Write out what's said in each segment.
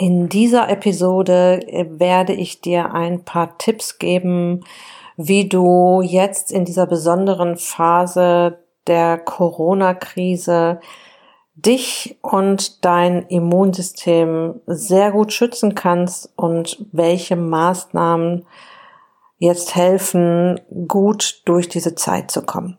In dieser Episode äh, werde ich dir ein paar Tipps geben, wie du jetzt in dieser besonderen Phase der Corona-Krise dich und dein Immunsystem sehr gut schützen kannst und welche Maßnahmen jetzt helfen, gut durch diese Zeit zu kommen.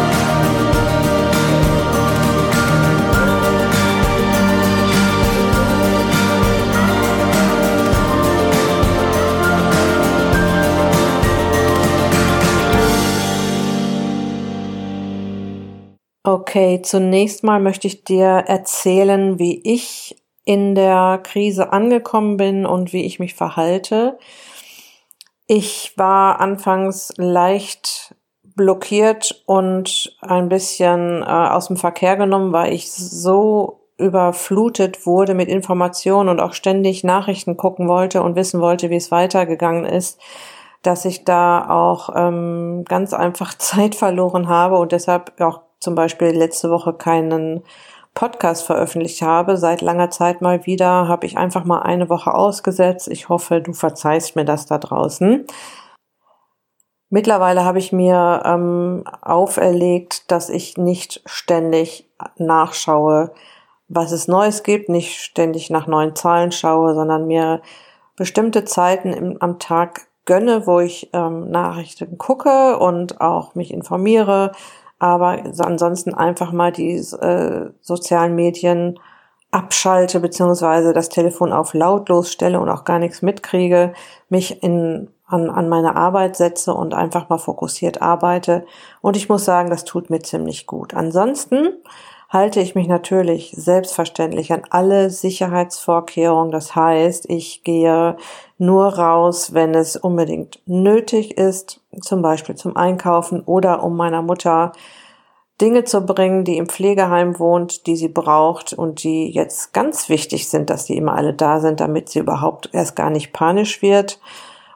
Okay, zunächst mal möchte ich dir erzählen, wie ich in der Krise angekommen bin und wie ich mich verhalte. Ich war anfangs leicht blockiert und ein bisschen äh, aus dem Verkehr genommen, weil ich so überflutet wurde mit Informationen und auch ständig Nachrichten gucken wollte und wissen wollte, wie es weitergegangen ist, dass ich da auch ähm, ganz einfach Zeit verloren habe und deshalb auch zum Beispiel letzte Woche keinen Podcast veröffentlicht habe, seit langer Zeit mal wieder, habe ich einfach mal eine Woche ausgesetzt. Ich hoffe, du verzeihst mir das da draußen. Mittlerweile habe ich mir ähm, auferlegt, dass ich nicht ständig nachschaue, was es Neues gibt, nicht ständig nach neuen Zahlen schaue, sondern mir bestimmte Zeiten im, am Tag gönne, wo ich ähm, Nachrichten gucke und auch mich informiere, aber ansonsten einfach mal die äh, sozialen Medien abschalte, beziehungsweise das Telefon auf lautlos stelle und auch gar nichts mitkriege, mich in, an, an meine Arbeit setze und einfach mal fokussiert arbeite. Und ich muss sagen, das tut mir ziemlich gut. Ansonsten halte ich mich natürlich selbstverständlich an alle Sicherheitsvorkehrungen. Das heißt, ich gehe nur raus, wenn es unbedingt nötig ist, zum Beispiel zum Einkaufen oder um meiner Mutter Dinge zu bringen, die im Pflegeheim wohnt, die sie braucht und die jetzt ganz wichtig sind, dass die immer alle da sind, damit sie überhaupt erst gar nicht panisch wird.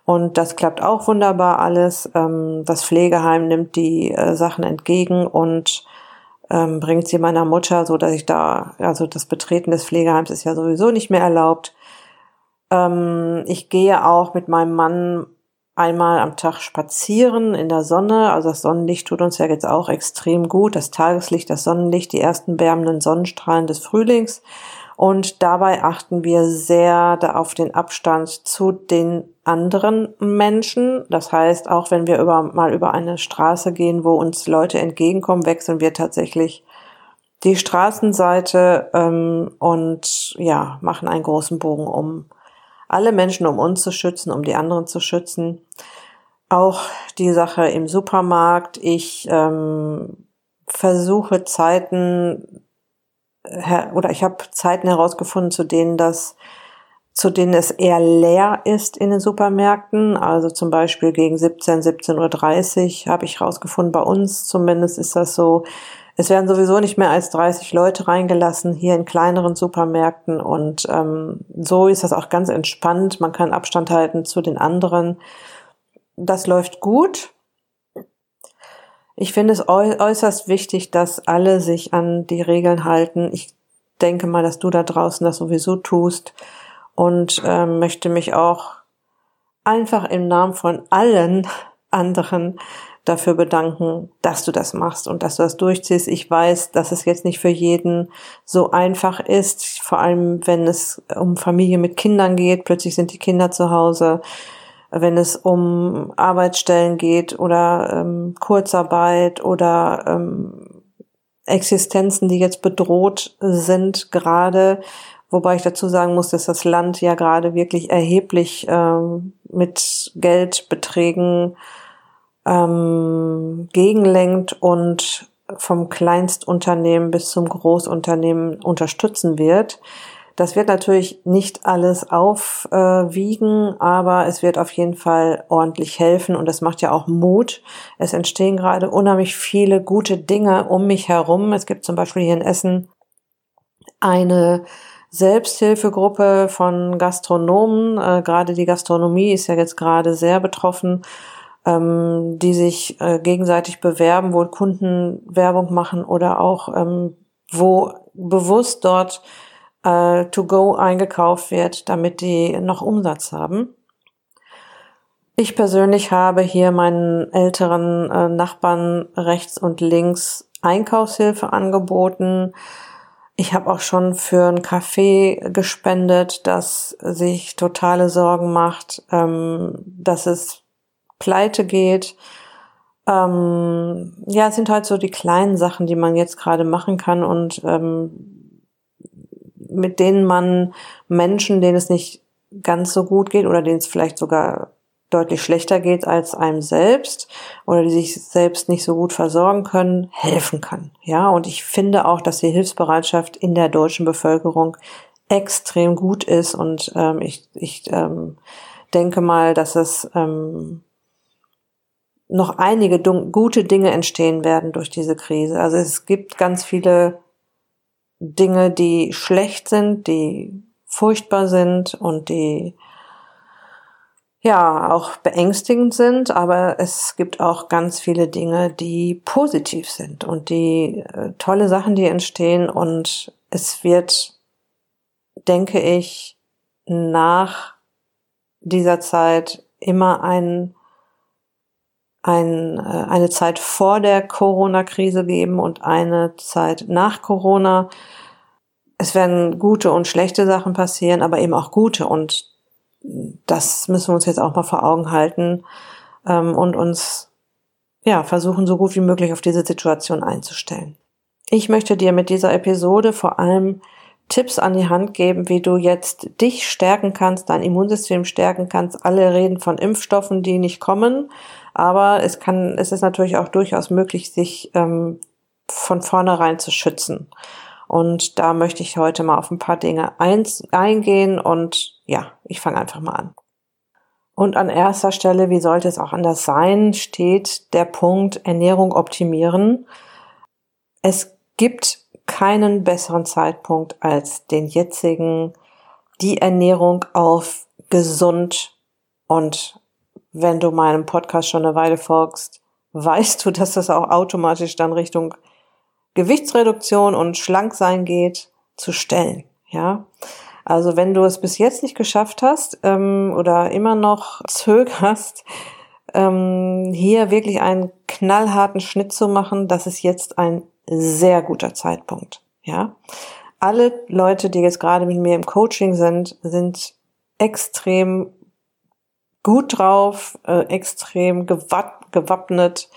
Und das klappt auch wunderbar alles. Ähm, das Pflegeheim nimmt die äh, Sachen entgegen und ähm, bringt sie meiner Mutter, so dass ich da, also das Betreten des Pflegeheims ist ja sowieso nicht mehr erlaubt. Ähm, ich gehe auch mit meinem Mann einmal am Tag spazieren in der Sonne. Also das Sonnenlicht tut uns ja jetzt auch extrem gut. Das Tageslicht, das Sonnenlicht, die ersten wärmenden Sonnenstrahlen des Frühlings. Und dabei achten wir sehr auf den Abstand zu den anderen Menschen. Das heißt, auch wenn wir über, mal über eine Straße gehen, wo uns Leute entgegenkommen, wechseln wir tatsächlich die Straßenseite ähm, und ja, machen einen großen Bogen um alle Menschen, um uns zu schützen, um die anderen zu schützen. Auch die Sache im Supermarkt. Ich ähm, versuche Zeiten oder ich habe Zeiten herausgefunden, zu denen das zu denen es eher leer ist in den Supermärkten. Also zum Beispiel gegen 17, 17.30 Uhr habe ich herausgefunden, bei uns zumindest ist das so, es werden sowieso nicht mehr als 30 Leute reingelassen hier in kleineren Supermärkten und ähm, so ist das auch ganz entspannt. Man kann Abstand halten zu den anderen. Das läuft gut. Ich finde es äußerst wichtig, dass alle sich an die Regeln halten. Ich denke mal, dass du da draußen das sowieso tust und äh, möchte mich auch einfach im Namen von allen anderen dafür bedanken, dass du das machst und dass du das durchziehst. Ich weiß, dass es jetzt nicht für jeden so einfach ist, vor allem wenn es um Familie mit Kindern geht. Plötzlich sind die Kinder zu Hause. Wenn es um Arbeitsstellen geht oder ähm, Kurzarbeit oder ähm, Existenzen, die jetzt bedroht sind gerade, Wobei ich dazu sagen muss, dass das Land ja gerade wirklich erheblich ähm, mit Geldbeträgen ähm, gegenlenkt und vom Kleinstunternehmen bis zum Großunternehmen unterstützen wird. Das wird natürlich nicht alles aufwiegen, aber es wird auf jeden Fall ordentlich helfen und es macht ja auch Mut. Es entstehen gerade unheimlich viele gute Dinge um mich herum. Es gibt zum Beispiel hier in Essen eine Selbsthilfegruppe von Gastronomen, äh, gerade die Gastronomie ist ja jetzt gerade sehr betroffen, ähm, die sich äh, gegenseitig bewerben, wo Kunden Werbung machen oder auch ähm, wo bewusst dort äh, to go eingekauft wird, damit die noch Umsatz haben. Ich persönlich habe hier meinen älteren äh, Nachbarn rechts und links Einkaufshilfe angeboten. Ich habe auch schon für ein Café gespendet, das sich totale Sorgen macht, ähm, dass es pleite geht. Ähm, ja, es sind halt so die kleinen Sachen, die man jetzt gerade machen kann und ähm, mit denen man Menschen, denen es nicht ganz so gut geht oder denen es vielleicht sogar deutlich schlechter geht als einem selbst oder die sich selbst nicht so gut versorgen können, helfen kann. Ja, und ich finde auch, dass die Hilfsbereitschaft in der deutschen Bevölkerung extrem gut ist und ähm, ich, ich ähm, denke mal, dass es ähm, noch einige gute Dinge entstehen werden durch diese Krise. Also es gibt ganz viele Dinge, die schlecht sind, die furchtbar sind und die ja auch beängstigend sind, aber es gibt auch ganz viele Dinge, die positiv sind und die äh, tolle Sachen, die entstehen. Und es wird, denke ich, nach dieser Zeit immer ein, ein, äh, eine Zeit vor der Corona-Krise geben und eine Zeit nach Corona. Es werden gute und schlechte Sachen passieren, aber eben auch gute und das müssen wir uns jetzt auch mal vor Augen halten ähm, und uns ja versuchen, so gut wie möglich auf diese Situation einzustellen. Ich möchte dir mit dieser Episode vor allem Tipps an die Hand geben, wie du jetzt dich stärken kannst, dein Immunsystem stärken kannst. Alle reden von Impfstoffen, die nicht kommen, aber es kann, es ist natürlich auch durchaus möglich, sich ähm, von vornherein zu schützen. Und da möchte ich heute mal auf ein paar Dinge eins, eingehen und ja, ich fange einfach mal an. Und an erster Stelle, wie sollte es auch anders sein, steht der Punkt Ernährung optimieren. Es gibt keinen besseren Zeitpunkt als den jetzigen, die Ernährung auf gesund und wenn du meinem Podcast schon eine Weile folgst, weißt du, dass das auch automatisch dann Richtung Gewichtsreduktion und Schlanksein geht, zu stellen. Ja, also wenn du es bis jetzt nicht geschafft hast ähm, oder immer noch zögerst, ähm, hier wirklich einen knallharten Schnitt zu machen, das ist jetzt ein sehr guter Zeitpunkt. Ja, alle Leute, die jetzt gerade mit mir im Coaching sind, sind extrem gut drauf, äh, extrem gewapp gewappnet,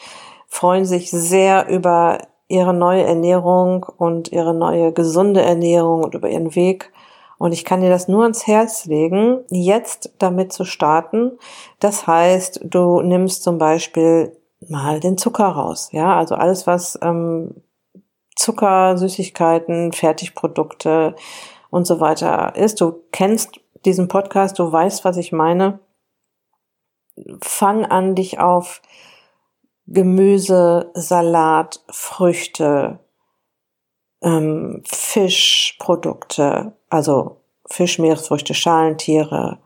freuen sich sehr über ihre neue Ernährung und ihre neue gesunde Ernährung und über ihren Weg und ich kann dir das nur ans Herz legen, jetzt damit zu starten. Das heißt, du nimmst zum Beispiel mal den Zucker raus. Ja, also alles, was ähm, Zucker, Süßigkeiten, Fertigprodukte und so weiter ist. Du kennst diesen Podcast, du weißt, was ich meine. Fang an, dich auf Gemüse, Salat, Früchte, ähm, Fischprodukte, also Fisch, Meeresfrüchte, Schalentiere,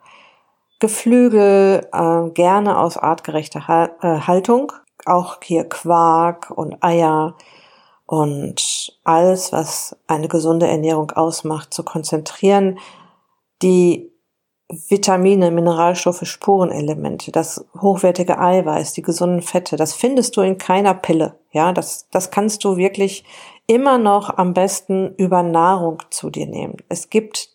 Geflügel, äh, gerne aus artgerechter äh, Haltung, auch hier Quark und Eier und alles, was eine gesunde Ernährung ausmacht, zu konzentrieren, die Vitamine, Mineralstoffe, Spurenelemente, das hochwertige Eiweiß, die gesunden Fette, das findest du in keiner Pille. Ja, das, das kannst du wirklich immer noch am besten über Nahrung zu dir nehmen. Es gibt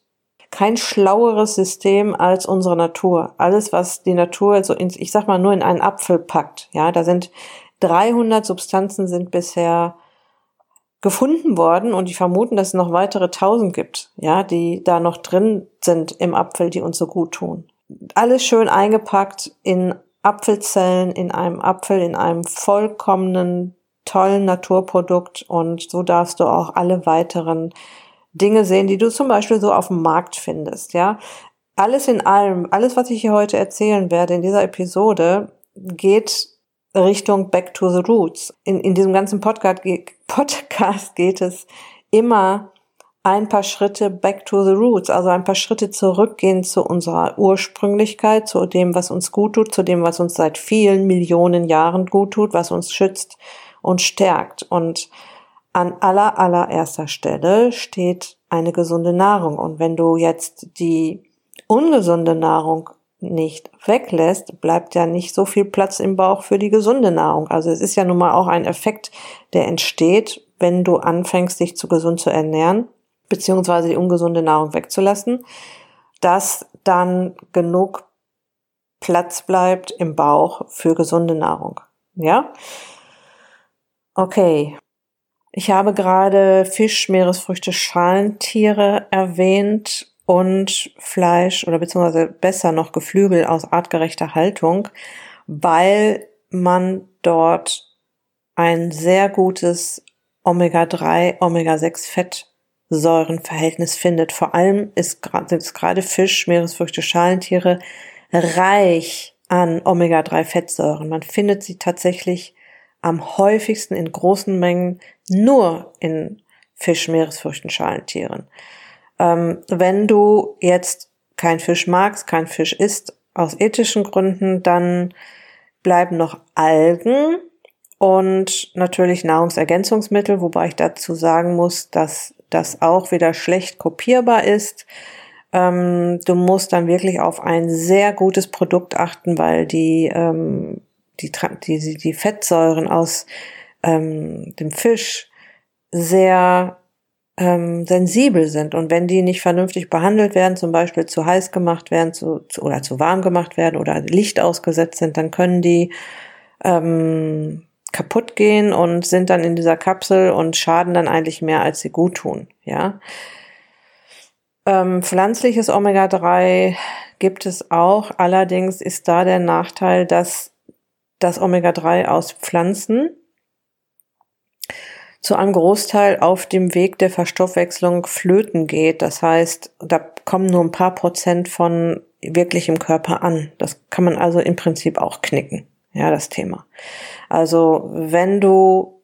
kein schlaueres System als unsere Natur. Alles, was die Natur so in, ich sag mal, nur in einen Apfel packt. Ja, da sind 300 Substanzen sind bisher gefunden worden und die vermuten, dass es noch weitere 1000 gibt, ja, die da noch drin sind im Apfel, die uns so gut tun. Alles schön eingepackt in Apfelzellen, in einem Apfel, in einem vollkommenen tollen Naturprodukt und so darfst du auch alle weiteren Dinge sehen, die du zum Beispiel so auf dem Markt findest, ja. Alles in allem, alles, was ich hier heute erzählen werde in dieser Episode, geht Richtung Back to the Roots. In, in diesem ganzen Podcast, Podcast geht es immer ein paar Schritte back to the roots, also ein paar Schritte zurückgehen zu unserer Ursprünglichkeit, zu dem, was uns gut tut, zu dem, was uns seit vielen Millionen Jahren gut tut, was uns schützt und stärkt. Und an aller, allererster Stelle steht eine gesunde Nahrung. Und wenn du jetzt die ungesunde Nahrung nicht weglässt, bleibt ja nicht so viel Platz im Bauch für die gesunde Nahrung. Also es ist ja nun mal auch ein Effekt, der entsteht, wenn du anfängst, dich zu gesund zu ernähren, beziehungsweise die ungesunde Nahrung wegzulassen, dass dann genug Platz bleibt im Bauch für gesunde Nahrung. Ja? Okay. Ich habe gerade Fisch, Meeresfrüchte, Schalentiere erwähnt und Fleisch oder beziehungsweise besser noch Geflügel aus artgerechter Haltung, weil man dort ein sehr gutes Omega-3, Omega-6-Fettsäurenverhältnis findet. Vor allem ist gerade Fisch, Meeresfrüchte, Schalentiere reich an Omega-3-Fettsäuren. Man findet sie tatsächlich am häufigsten in großen Mengen nur in Fisch, Meeresfrüchten, Schalentieren. Ähm, wenn du jetzt kein Fisch magst, kein Fisch isst, aus ethischen Gründen, dann bleiben noch Algen und natürlich Nahrungsergänzungsmittel, wobei ich dazu sagen muss, dass das auch wieder schlecht kopierbar ist. Ähm, du musst dann wirklich auf ein sehr gutes Produkt achten, weil die, ähm, die, die, die Fettsäuren aus ähm, dem Fisch sehr ähm, sensibel sind. Und wenn die nicht vernünftig behandelt werden, zum Beispiel zu heiß gemacht werden zu, zu, oder zu warm gemacht werden oder Licht ausgesetzt sind, dann können die ähm, kaputt gehen und sind dann in dieser Kapsel und schaden dann eigentlich mehr, als sie gut tun. Ja. Ähm, pflanzliches Omega-3 gibt es auch. Allerdings ist da der Nachteil, dass das Omega-3 aus Pflanzen zu einem Großteil auf dem Weg der Verstoffwechslung flöten geht. Das heißt, da kommen nur ein paar Prozent von wirklich im Körper an. Das kann man also im Prinzip auch knicken. Ja, das Thema. Also, wenn du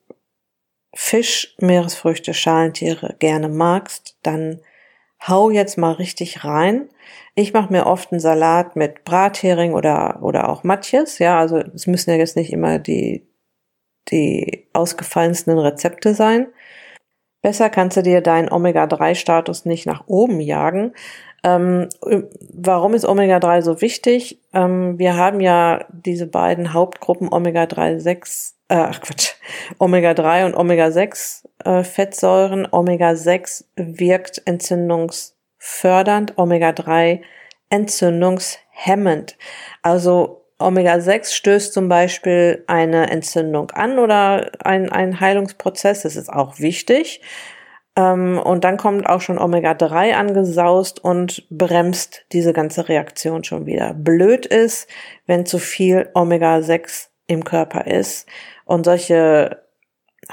Fisch, Meeresfrüchte, Schalentiere gerne magst, dann hau jetzt mal richtig rein. Ich mache mir oft einen Salat mit Brathering oder, oder auch Matjes. Ja, also es müssen ja jetzt nicht immer die die ausgefallensten Rezepte sein. Besser kannst du dir deinen Omega-3-Status nicht nach oben jagen. Ähm, warum ist Omega-3 so wichtig? Ähm, wir haben ja diese beiden Hauptgruppen Omega-3, 6, äh, Quatsch, Omega-3 und Omega-6 äh, Fettsäuren. Omega-6 wirkt entzündungsfördernd, Omega-3 entzündungshemmend. Also Omega-6 stößt zum Beispiel eine Entzündung an oder ein, ein Heilungsprozess. Das ist auch wichtig. Ähm, und dann kommt auch schon Omega-3 angesaust und bremst diese ganze Reaktion schon wieder. Blöd ist, wenn zu viel Omega-6 im Körper ist und solche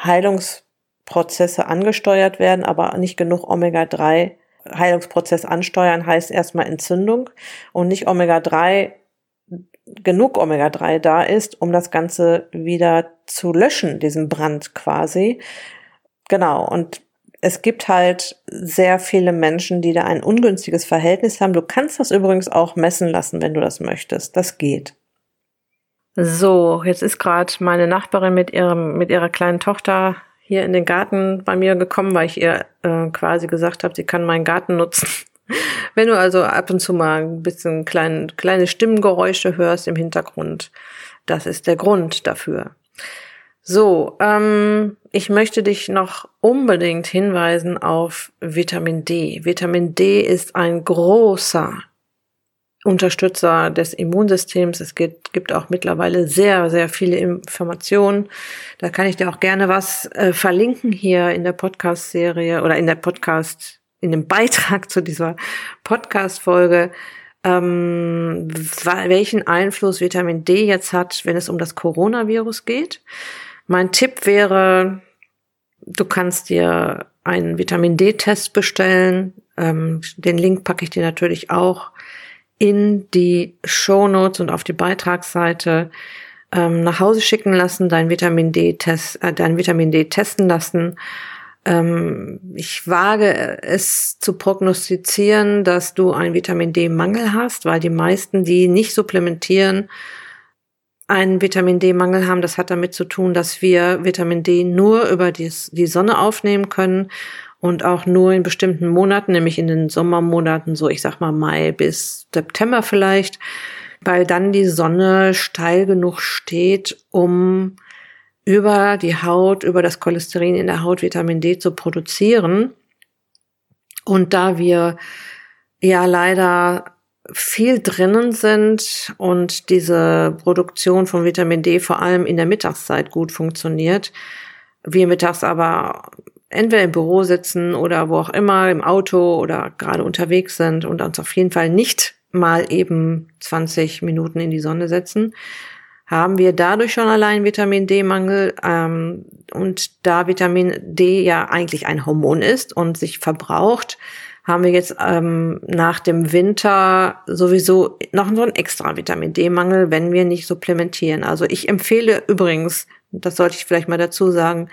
Heilungsprozesse angesteuert werden, aber nicht genug Omega-3 Heilungsprozess ansteuern heißt erstmal Entzündung und nicht Omega-3 genug Omega-3 da ist, um das Ganze wieder zu löschen, diesen Brand quasi. Genau, und es gibt halt sehr viele Menschen, die da ein ungünstiges Verhältnis haben. Du kannst das übrigens auch messen lassen, wenn du das möchtest. Das geht. So, jetzt ist gerade meine Nachbarin mit ihrem mit ihrer kleinen Tochter hier in den Garten bei mir gekommen, weil ich ihr äh, quasi gesagt habe, sie kann meinen Garten nutzen. Wenn du also ab und zu mal ein bisschen klein, kleine Stimmengeräusche hörst im Hintergrund, das ist der Grund dafür. So, ähm, ich möchte dich noch unbedingt hinweisen auf Vitamin D. Vitamin D ist ein großer Unterstützer des Immunsystems. Es gibt, gibt auch mittlerweile sehr, sehr viele Informationen. Da kann ich dir auch gerne was äh, verlinken hier in der Podcast-Serie oder in der Podcast in dem Beitrag zu dieser Podcast-Folge, ähm, welchen Einfluss Vitamin D jetzt hat, wenn es um das Coronavirus geht. Mein Tipp wäre, du kannst dir einen Vitamin D-Test bestellen. Ähm, den Link packe ich dir natürlich auch in die Show Notes und auf die Beitragsseite ähm, nach Hause schicken lassen, dein Vitamin D-Test, äh, dein Vitamin D testen lassen Ähm, ich wage es zu prognostizieren, dass du einen Vitamin D-Mangel hast, weil die meisten, die nicht supplementieren, einen Vitamin D-Mangel haben. Das hat damit zu tun, dass wir Vitamin D nur über die, die Sonne aufnehmen können und auch nur in bestimmten Monaten, nämlich in den Sommermonaten, so ich sag mal Mai bis September vielleicht, weil dann die Sonne steil genug steht, um über die Haut, über das Cholesterin in der Haut Vitamin D zu produzieren. Und da wir ja leider viel drinnen sind und diese Produktion von Vitamin D vor allem in der Mittagszeit gut funktioniert, wir mittags aber entweder im Büro sitzen oder wo auch immer, im Auto oder gerade unterwegs sind und uns auf jeden Fall nicht mal eben 20 Minuten in die Sonne setzen, haben wir dadurch schon allein Vitamin D-Mangel. Ähm, und da Vitamin D ja eigentlich ein Hormon ist und sich verbraucht, haben wir jetzt ähm, nach dem Winter sowieso noch so einen extra Vitamin D-Mangel, wenn wir nicht supplementieren. Also ich empfehle übrigens, das sollte ich vielleicht mal dazu sagen,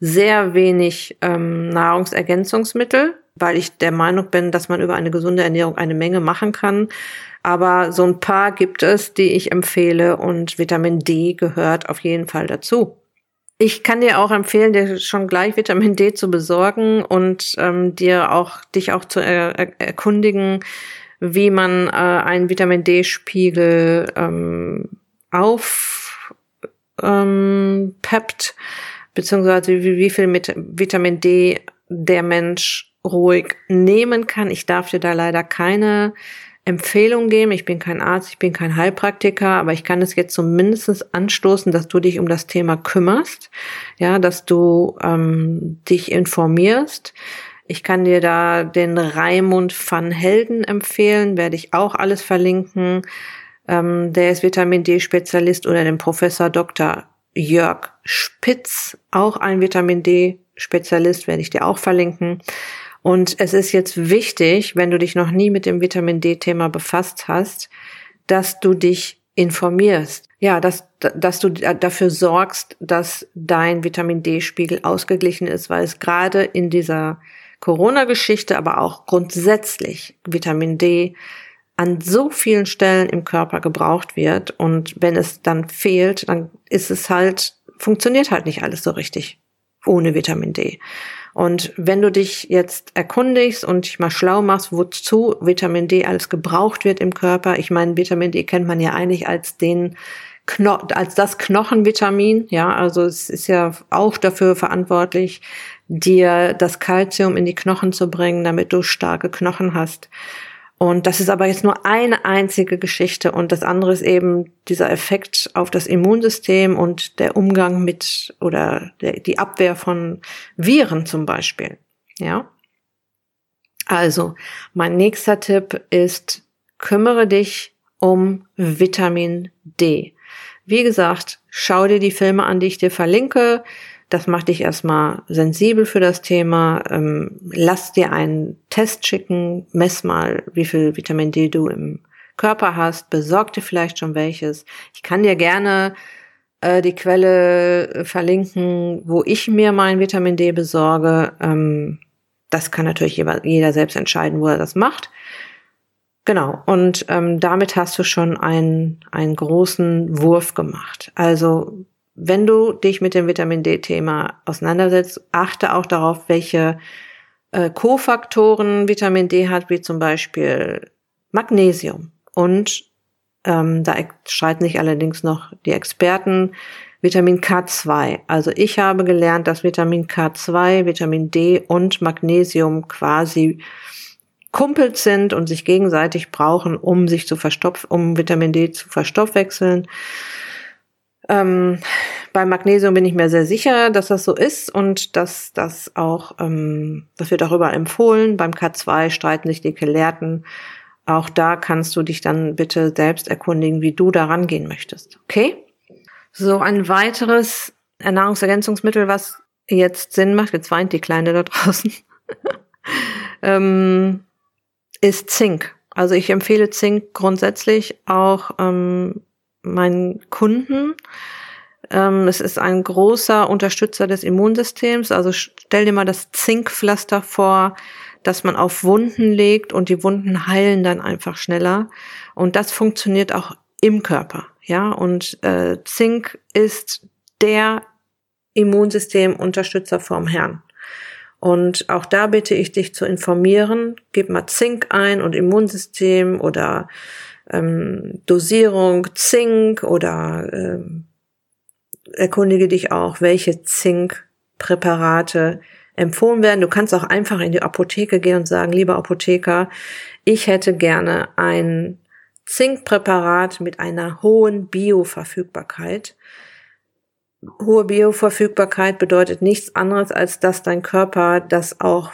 sehr wenig ähm, Nahrungsergänzungsmittel, weil ich der Meinung bin, dass man über eine gesunde Ernährung eine Menge machen kann. Aber so ein paar gibt es, die ich empfehle und Vitamin D gehört auf jeden Fall dazu. Ich kann dir auch empfehlen, dir schon gleich Vitamin D zu besorgen und ähm, dir auch dich auch zu er erkundigen, wie man äh, einen Vitamin D-Spiegel ähm, auf ähm, peppt, beziehungsweise wie, wie viel mit Vitamin D der Mensch ruhig nehmen kann. Ich darf dir da leider keine Empfehlung geben. Ich bin kein Arzt, ich bin kein Heilpraktiker, aber ich kann es jetzt zumindest anstoßen, dass du dich um das Thema kümmerst, ja, dass du ähm, dich informierst. Ich kann dir da den Raimund van Helden empfehlen, werde ich auch alles verlinken. Ähm, der ist Vitamin D-Spezialist oder den Professor Dr. Jörg Spitz, auch ein Vitamin D-Spezialist, werde ich dir auch verlinken. Und es ist jetzt wichtig, wenn du dich noch nie mit dem Vitamin D-Thema befasst hast, dass du dich informierst. Ja, dass, dass du dafür sorgst, dass dein Vitamin D-Spiegel ausgeglichen ist, weil es gerade in dieser Corona-Geschichte, aber auch grundsätzlich Vitamin D an so vielen Stellen im Körper gebraucht wird. Und wenn es dann fehlt, dann ist es halt, funktioniert halt nicht alles so richtig ohne Vitamin D. Und wenn du dich jetzt erkundigst und dich mal schlau machst, wozu Vitamin D alles gebraucht wird im Körper, ich meine, Vitamin D kennt man ja eigentlich als den Kno als das Knochenvitamin, ja, also es ist ja auch dafür verantwortlich, dir das Kalzium in die Knochen zu bringen, damit du starke Knochen hast. Und das ist aber jetzt nur eine einzige Geschichte und das andere ist eben dieser Effekt auf das Immunsystem und der Umgang mit oder der, die Abwehr von Viren zum Beispiel. Ja. Also, mein nächster Tipp ist, kümmere dich um Vitamin D. Wie gesagt, schau dir die Filme an, die ich dir verlinke. Das macht dich erstmal sensibel für das Thema. Ähm, lass dir einen Test schicken, mess mal, wie viel Vitamin D du im Körper hast, besorg dir vielleicht schon welches. Ich kann dir gerne äh, die Quelle äh, verlinken, wo ich mir mein Vitamin D besorge. Ähm, das kann natürlich jeder, selbst entscheiden, wo er das macht. Genau, und ähm, damit hast du schon einen, einen großen Wurf gemacht. Also wenn du dich mit dem Vitamin D-Thema auseinandersetzt, achte auch darauf, welche äh, Kofaktoren Vitamin D hat, wie zum Beispiel Magnesium. Und ähm, da streiten sich allerdings noch die Experten Vitamin K2. Also ich habe gelernt, dass Vitamin K2, Vitamin D und Magnesium quasi Kumpels sind und sich gegenseitig brauchen, um sich zu verstopfen, um Vitamin D zu verstoffwechseln. Ähm, bei Magnesium bin ich mir sehr sicher, dass das so ist und dass das auch, ähm, das wird darüber empfohlen. Beim K2 streiten sich die Gelehrten. Auch da kannst du dich dann bitte selbst erkundigen, wie du da rangehen möchtest. Okay? So, ein weiteres Nahrungsergänzungsmittel, was jetzt Sinn macht, jetzt weint die Kleine da draußen, ähm, ist Zink. Also ich empfehle Zink grundsätzlich auch ähm, meinen Kunden, Ähm, es ist ein großer Unterstützer des Immunsystems. Also stell dir mal das Zinkpflaster vor, das man auf Wunden legt und die Wunden heilen dann einfach schneller. Und das funktioniert auch im Körper. Ja, und äh, Zink ist der Immunsystemunterstützer vom Herrn. Und auch da bitte ich dich zu informieren. Gib mal Zink ein und Immunsystem oder ähm, Dosierung Zink oder ähm, erkundige dich auch, welche Zinkpräparate empfohlen werden. Du kannst auch einfach in die Apotheke gehen und sagen, lieber Apotheker, ich hätte gerne ein Zinkpräparat mit einer hohen Bioverfügbarkeit hohe Bioverfügbarkeit bedeutet nichts anderes, als dass dein Körper das auch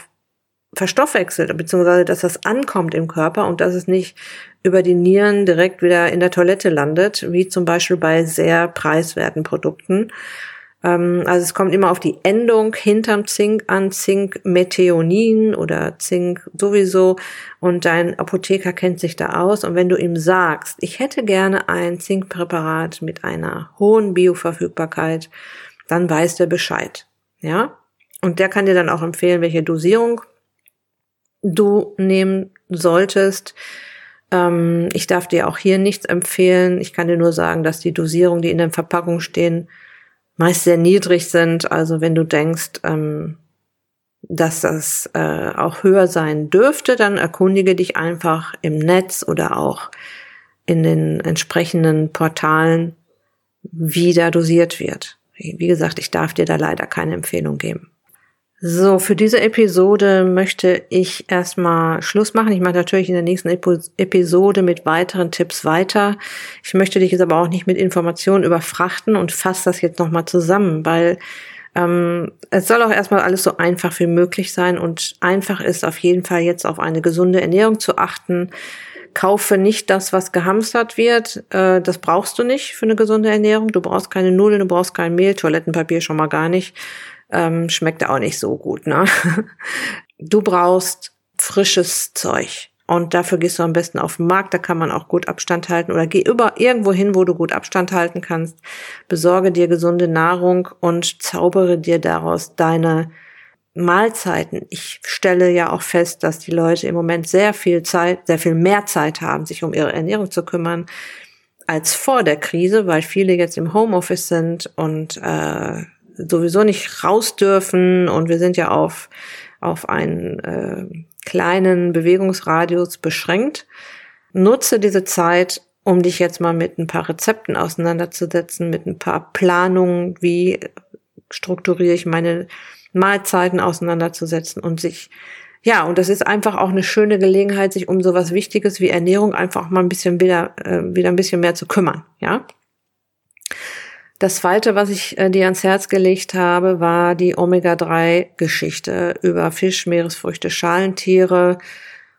verstoffwechselt, beziehungsweise dass das ankommt im Körper und dass es nicht über die Nieren direkt wieder in der Toilette landet, wie zum Beispiel bei sehr preiswerten Produkten. Ähm, also es kommt immer auf die Endung hinterm Zink an, Zinkmethionin oder Zink sowieso. Und dein Apotheker kennt sich da aus. Und wenn du ihm sagst, ich hätte gerne ein Zinkpräparat mit einer hohen Bioverfügbarkeit, dann weiß der Bescheid. Ja? Und der kann dir dann auch empfehlen, welche Dosierung du nehmen solltest. Ähm, ich darf dir auch hier nichts empfehlen. Ich kann dir nur sagen, dass die Dosierungen, die in der Verpackung stehen, meist sehr niedrig sind. Also wenn du denkst, ähm, dass das äh, auch höher sein dürfte, dann erkundige dich einfach im Netz oder auch in den entsprechenden Portalen, wie da dosiert wird. Wie gesagt, ich darf dir da leider keine Empfehlung geben. So, für diese Episode möchte ich erstmal Schluss machen. Ich mache natürlich in der nächsten Episode mit weiteren Tipps weiter. Ich möchte dich jetzt aber auch nicht mit Informationen überfrachten und fasse das jetzt nochmal zusammen, weil ähm, es soll auch erstmal alles so einfach wie möglich sein und einfach ist auf jeden Fall jetzt auf eine gesunde Ernährung zu achten. Kaufe nicht das, was gehamstert wird. Äh, das brauchst du nicht für eine gesunde Ernährung. Du brauchst keine Nudeln, du brauchst kein Mehl, Toilettenpapier schon mal gar nicht ähm, schmeckt auch nicht so gut. Ne? Du brauchst frisches Zeug. Und dafür gehst du am besten auf den Markt, da kann man auch gut Abstand halten oder geh über irgendwo hin, wo du gut Abstand halten kannst. Besorge dir gesunde Nahrung und zaubere dir daraus deine Mahlzeiten. Ich stelle ja auch fest, dass die Leute im Moment sehr viel Zeit, sehr viel mehr Zeit haben, sich um ihre Ernährung zu kümmern, als vor der Krise, weil viele jetzt im Homeoffice sind und äh, sowieso nicht raus dürfen und wir sind ja auf, auf einen äh, kleinen Bewegungsradius beschränkt. Nutze diese Zeit, um dich jetzt mal mit ein paar Rezepten auseinanderzusetzen, mit ein paar Planungen, wie strukturiere ich meine Mahlzeiten auseinanderzusetzen und sich ja, und das ist einfach auch eine schöne Gelegenheit, sich um sowas Wichtiges wie Ernährung einfach mal ein bisschen wieder, äh, wieder ein bisschen mehr zu kümmern, ja. Das zweite, was ich äh, dir ans Herz gelegt habe, war die Omega-3-Geschichte über Fisch, Meeresfrüchte, Schalentiere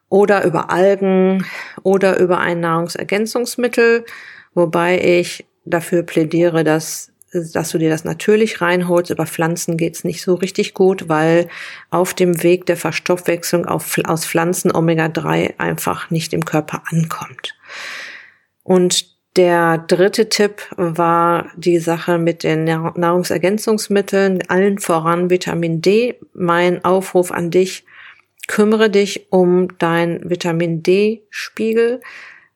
oder über Algen oder über ein Nahrungsergänzungsmittel, wobei ich dafür plädiere, dass dass du dir das natürlich reinholst. Über Pflanzen geht's nicht so richtig gut, weil auf dem Weg der Verstoffwechslung auf, aus Pflanzen Omega-3 einfach nicht im Körper ankommt. Und der dritte Tipp war die Sache mit den Nahrungsergänzungsmitteln, allen voran Vitamin D. Mein Aufruf an dich, kümmere dich um dein Vitamin D-Spiegel.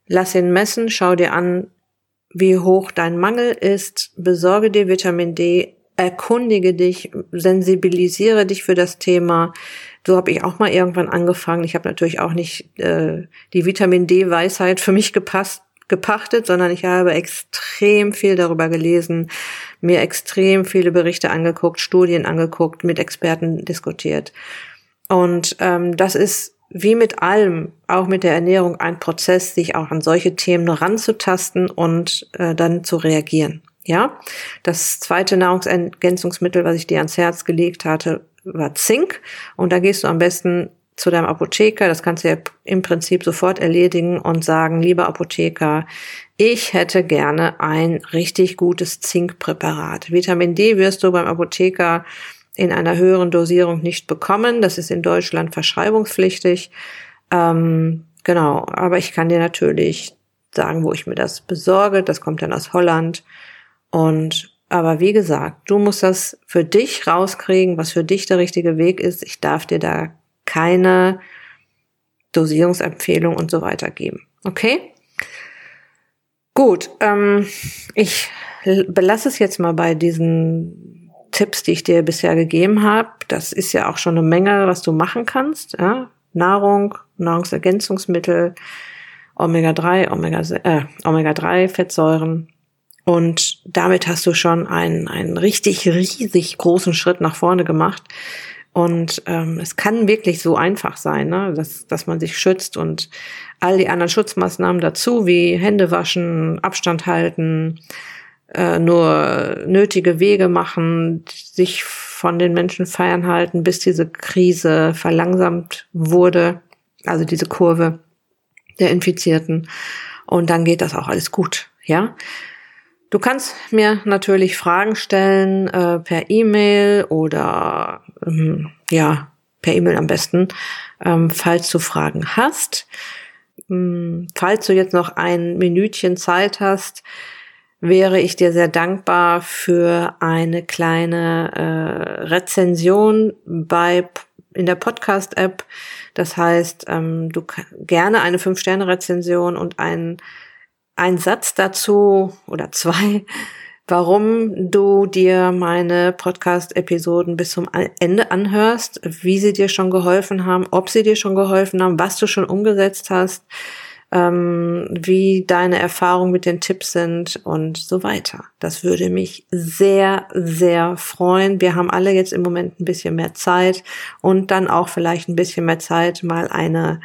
Lass ihn messen, schau dir an, wie hoch dein Mangel ist, besorge dir Vitamin D, erkundige dich, sensibilisiere dich für das Thema. So habe ich auch mal irgendwann angefangen. Ich habe natürlich auch nicht äh, die Vitamin D-Weisheit für mich gepasst, gepachtet, sondern ich habe extrem viel darüber gelesen, mir extrem viele Berichte angeguckt, Studien angeguckt, mit Experten diskutiert. Und ähm, das ist wie mit allem, auch mit der Ernährung, ein Prozess, sich auch an solche Themen ranzutasten und äh, dann zu reagieren. Ja, das zweite Nahrungsergänzungsmittel, was ich dir ans Herz gelegt hatte, war Zink. Und da gehst du am besten zu deinem Apotheker, das kannst du ja im Prinzip sofort erledigen und sagen, lieber Apotheker, ich hätte gerne ein richtig gutes Zinkpräparat. Vitamin D wirst du beim Apotheker in einer höheren Dosierung nicht bekommen. Das ist in Deutschland verschreibungspflichtig. Ähm, genau, aber ich kann dir natürlich sagen, wo ich mir das besorge. Das kommt dann aus Holland. Und Aber wie gesagt, du musst das für dich rauskriegen, was für dich der richtige Weg ist. Ich darf dir da keine Dosierungsempfehlung und so weiter geben. Okay? Gut, ähm, ich belasse es jetzt mal bei diesen Tipps, die ich dir bisher gegeben habe. Das ist ja auch schon eine Menge, was du machen kannst. Ja? Nahrung, Nahrungsergänzungsmittel, Omega-3, Omega, äh, Omega-3, Fettsäuren. Und damit hast du schon einen, einen richtig riesig großen Schritt nach vorne gemacht. Und ähm, es kann wirklich so einfach sein, ne? dass, dass man sich schützt und all die anderen Schutzmaßnahmen dazu, wie Hände waschen, Abstand halten, äh, nur nötige Wege machen, sich von den Menschen feiern halten, bis diese Krise verlangsamt wurde, also diese Kurve der Infizierten. Und dann geht das auch alles gut, ja. Du kannst mir natürlich Fragen stellen äh, per E-Mail oder ähm, ja, per E-Mail am besten, ähm, falls du Fragen hast. Ähm, falls du jetzt noch ein Minütchen Zeit hast, wäre ich dir sehr dankbar für eine kleine äh, Rezension bei in der Podcast-App. Das heißt, ähm, du gerne eine 5-Sterne-Rezension und einen ein Satz dazu oder zwei, warum du dir meine Podcast-Episoden bis zum Ende anhörst, wie sie dir schon geholfen haben, ob sie dir schon geholfen haben, was du schon umgesetzt hast, ähm, wie deine Erfahrungen mit den Tipps sind und so weiter. Das würde mich sehr, sehr freuen. Wir haben alle jetzt im Moment ein bisschen mehr Zeit und dann auch vielleicht ein bisschen mehr Zeit, mal eine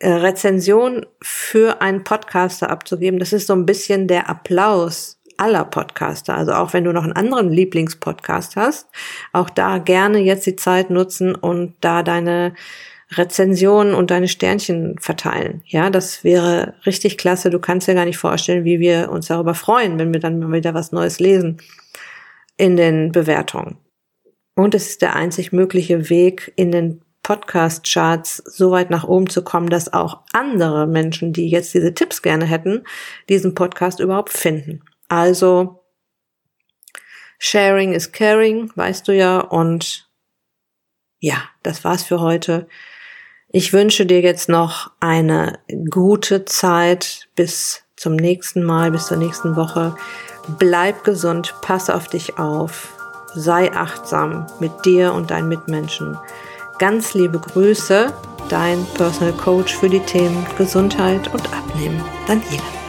äh, Rezension für einen Podcaster abzugeben, das ist so ein bisschen der Applaus aller Podcaster. Also auch wenn du noch einen anderen Lieblingspodcast hast, auch da gerne jetzt die Zeit nutzen und da deine Rezensionen und deine Sternchen verteilen. Ja, das wäre richtig klasse. Du kannst dir gar nicht vorstellen, wie wir uns darüber freuen, wenn wir dann mal wieder was Neues lesen in den Bewertungen. Und es ist der einzig mögliche Weg, in den Podcast-Charts so weit nach oben zu kommen, dass auch andere Menschen, die jetzt diese Tipps gerne hätten, diesen Podcast überhaupt finden. Also, Sharing is Caring, weißt du ja, und ja, das war's für heute. Ich wünsche dir jetzt noch eine gute Zeit bis zum nächsten Mal, bis zur nächsten Woche. Bleib gesund, pass auf dich auf, sei achtsam mit dir und deinen Mitmenschen. Ganz liebe Grüße, dein Personal Coach für die Themen Gesundheit und Abnehmen, Daniela.